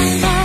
Bye.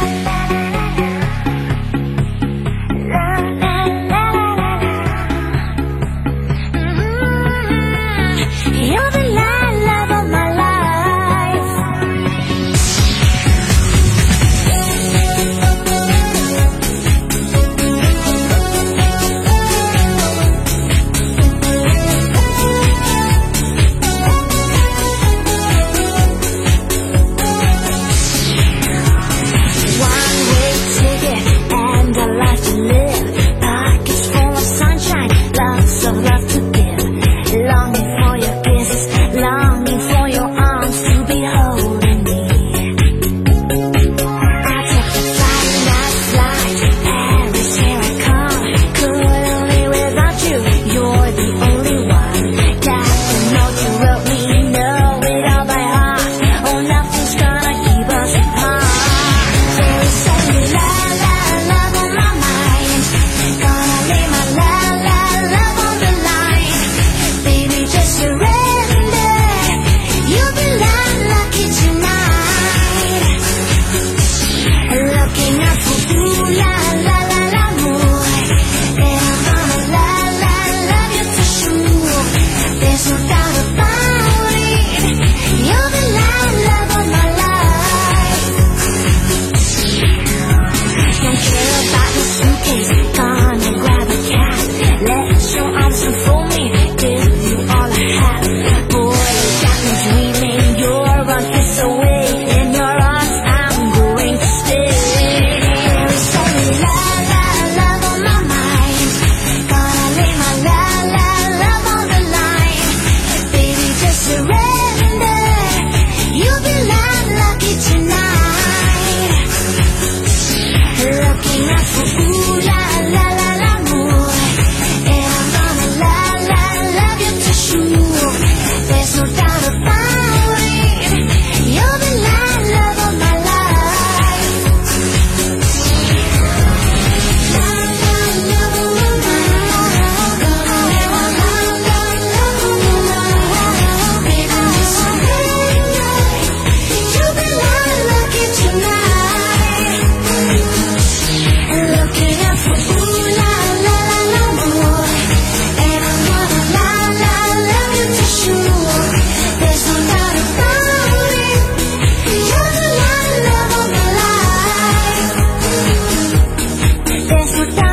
beso